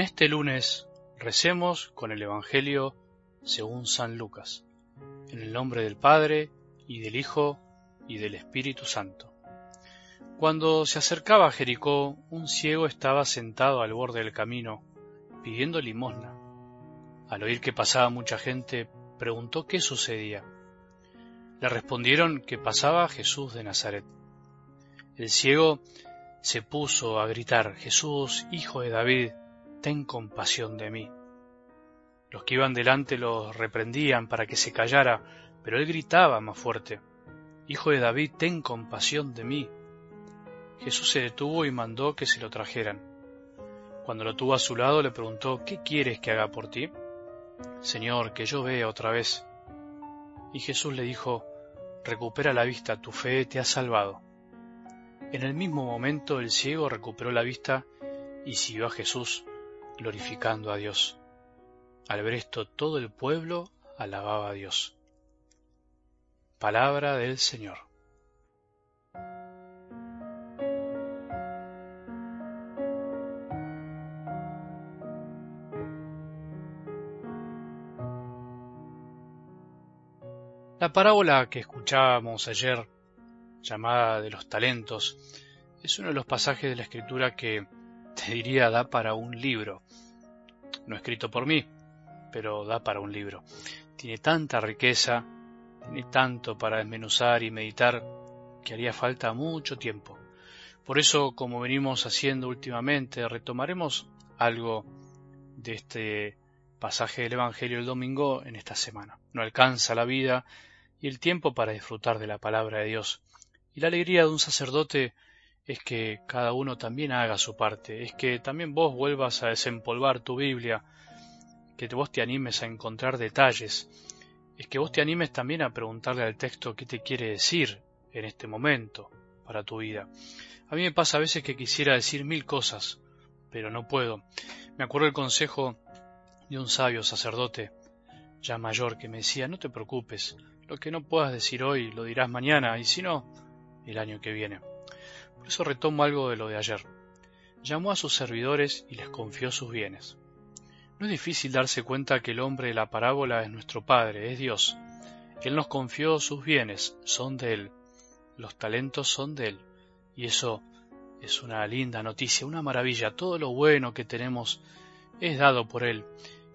En este lunes recemos con el Evangelio según San Lucas, en el nombre del Padre, y del Hijo, y del Espíritu Santo. Cuando se acercaba a Jericó, un ciego estaba sentado al borde del camino, pidiendo limosna. Al oír que pasaba mucha gente, preguntó qué sucedía. Le respondieron que pasaba Jesús de Nazaret. El ciego se puso a gritar, Jesús, hijo de David, ten compasión de mí. Los que iban delante lo reprendían para que se callara, pero él gritaba más fuerte, Hijo de David, ten compasión de mí. Jesús se detuvo y mandó que se lo trajeran. Cuando lo tuvo a su lado le preguntó, ¿qué quieres que haga por ti? Señor, que yo vea otra vez. Y Jesús le dijo, recupera la vista, tu fe te ha salvado. En el mismo momento el ciego recuperó la vista y siguió a Jesús, glorificando a Dios. Al ver esto todo el pueblo alababa a Dios. Palabra del Señor. La parábola que escuchábamos ayer, llamada de los talentos, es uno de los pasajes de la escritura que te diría da para un libro. No escrito por mí, pero da para un libro. Tiene tanta riqueza, tiene tanto para desmenuzar y meditar que haría falta mucho tiempo. Por eso, como venimos haciendo últimamente, retomaremos algo de este pasaje del Evangelio del domingo en esta semana. No alcanza la vida y el tiempo para disfrutar de la palabra de Dios. Y la alegría de un sacerdote es que cada uno también haga su parte, es que también vos vuelvas a desempolvar tu Biblia, que vos te animes a encontrar detalles, es que vos te animes también a preguntarle al texto qué te quiere decir en este momento para tu vida. A mí me pasa a veces que quisiera decir mil cosas, pero no puedo. Me acuerdo el consejo de un sabio sacerdote, ya mayor, que me decía, no te preocupes, lo que no puedas decir hoy lo dirás mañana y si no, el año que viene. Eso retomo algo de lo de ayer. Llamó a sus servidores y les confió sus bienes. No es difícil darse cuenta que el hombre de la parábola es nuestro Padre, es Dios. Él nos confió sus bienes, son de Él. Los talentos son de Él. Y eso es una linda noticia, una maravilla. Todo lo bueno que tenemos es dado por Él.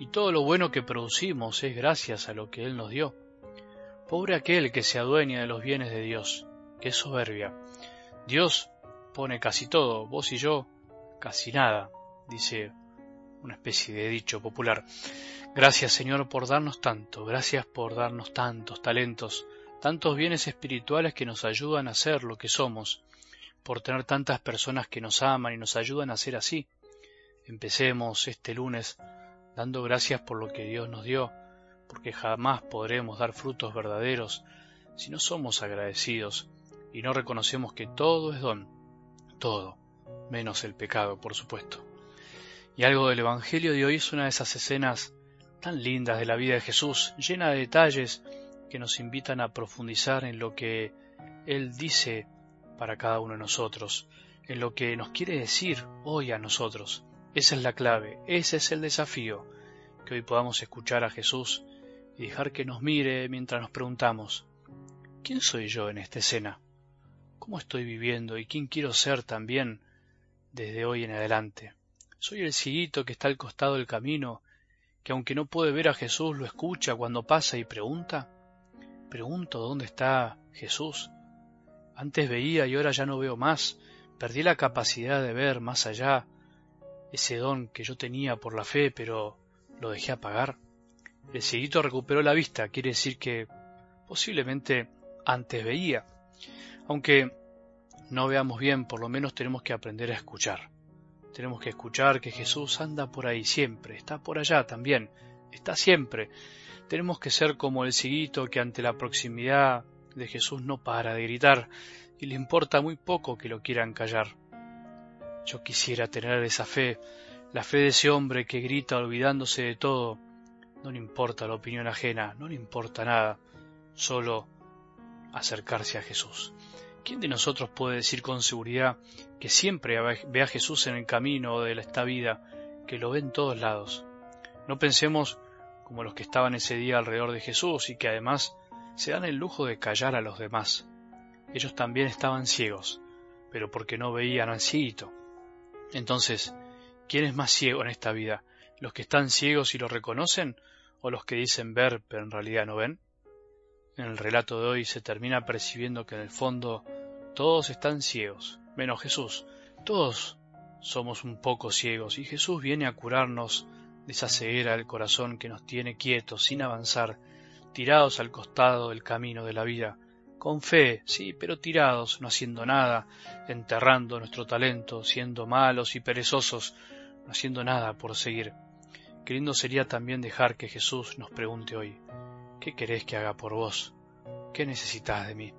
Y todo lo bueno que producimos es gracias a lo que Él nos dio. Pobre aquel que se adueña de los bienes de Dios. Qué soberbia. Dios pone casi todo, vos y yo casi nada, dice una especie de dicho popular. Gracias Señor por darnos tanto, gracias por darnos tantos talentos, tantos bienes espirituales que nos ayudan a ser lo que somos, por tener tantas personas que nos aman y nos ayudan a ser así. Empecemos este lunes dando gracias por lo que Dios nos dio, porque jamás podremos dar frutos verdaderos si no somos agradecidos y no reconocemos que todo es don, todo, menos el pecado, por supuesto. Y algo del Evangelio de hoy es una de esas escenas tan lindas de la vida de Jesús, llena de detalles que nos invitan a profundizar en lo que Él dice para cada uno de nosotros, en lo que nos quiere decir hoy a nosotros. Esa es la clave, ese es el desafío, que hoy podamos escuchar a Jesús y dejar que nos mire mientras nos preguntamos, ¿quién soy yo en esta escena? ¿Cómo estoy viviendo y quién quiero ser también desde hoy en adelante? ¿Soy el ciguito que está al costado del camino, que aunque no puede ver a Jesús lo escucha cuando pasa y pregunta? Pregunto dónde está Jesús. Antes veía y ahora ya no veo más. Perdí la capacidad de ver más allá, ese don que yo tenía por la fe, pero lo dejé apagar. El cieguito recuperó la vista, quiere decir que posiblemente antes veía. Aunque no veamos bien, por lo menos tenemos que aprender a escuchar. Tenemos que escuchar que Jesús anda por ahí siempre, está por allá también, está siempre. Tenemos que ser como el cieguito que ante la proximidad de Jesús no para de gritar y le importa muy poco que lo quieran callar. Yo quisiera tener esa fe, la fe de ese hombre que grita olvidándose de todo, no le importa la opinión ajena, no le importa nada, solo acercarse a Jesús. ¿Quién de nosotros puede decir con seguridad que siempre ve a Jesús en el camino de esta vida, que lo ven todos lados. No pensemos como los que estaban ese día alrededor de Jesús y que además se dan el lujo de callar a los demás. Ellos también estaban ciegos, pero porque no veían al cieguito. Entonces, ¿quién es más ciego en esta vida? ¿Los que están ciegos y lo reconocen o los que dicen ver pero en realidad no ven? En el relato de hoy se termina percibiendo que en el fondo todos están ciegos, menos Jesús. Todos somos un poco ciegos y Jesús viene a curarnos de esa ceguera del corazón que nos tiene quietos, sin avanzar, tirados al costado del camino de la vida, con fe, sí, pero tirados, no haciendo nada, enterrando nuestro talento, siendo malos y perezosos, no haciendo nada por seguir. Qué lindo sería también dejar que Jesús nos pregunte hoy, ¿qué querés que haga por vos? ¿Qué necesitas de mí?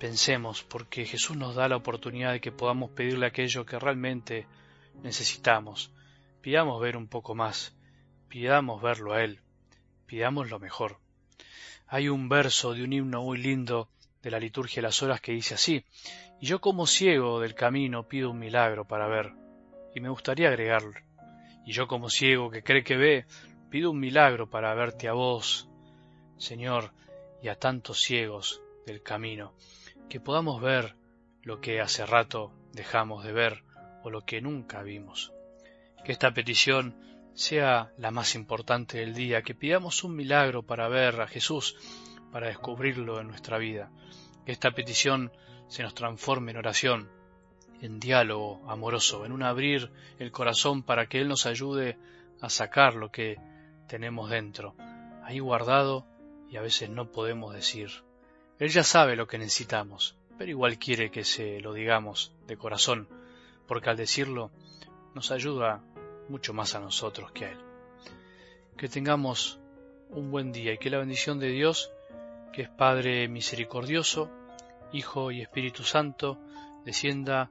Pensemos, porque Jesús nos da la oportunidad de que podamos pedirle aquello que realmente necesitamos. Pidamos ver un poco más, pidamos verlo a Él, pidamos lo mejor. Hay un verso de un himno muy lindo de la liturgia de las horas que dice así, y yo como ciego del camino pido un milagro para ver, y me gustaría agregarlo, y yo como ciego que cree que ve, pido un milagro para verte a vos, Señor, y a tantos ciegos del camino, que podamos ver lo que hace rato dejamos de ver o lo que nunca vimos. Que esta petición sea la más importante del día, que pidamos un milagro para ver a Jesús, para descubrirlo en nuestra vida. Que esta petición se nos transforme en oración, en diálogo amoroso, en un abrir el corazón para que Él nos ayude a sacar lo que tenemos dentro, ahí guardado y a veces no podemos decir. Él ya sabe lo que necesitamos, pero igual quiere que se lo digamos de corazón, porque al decirlo nos ayuda mucho más a nosotros que a Él. Que tengamos un buen día y que la bendición de Dios, que es Padre misericordioso, Hijo y Espíritu Santo, descienda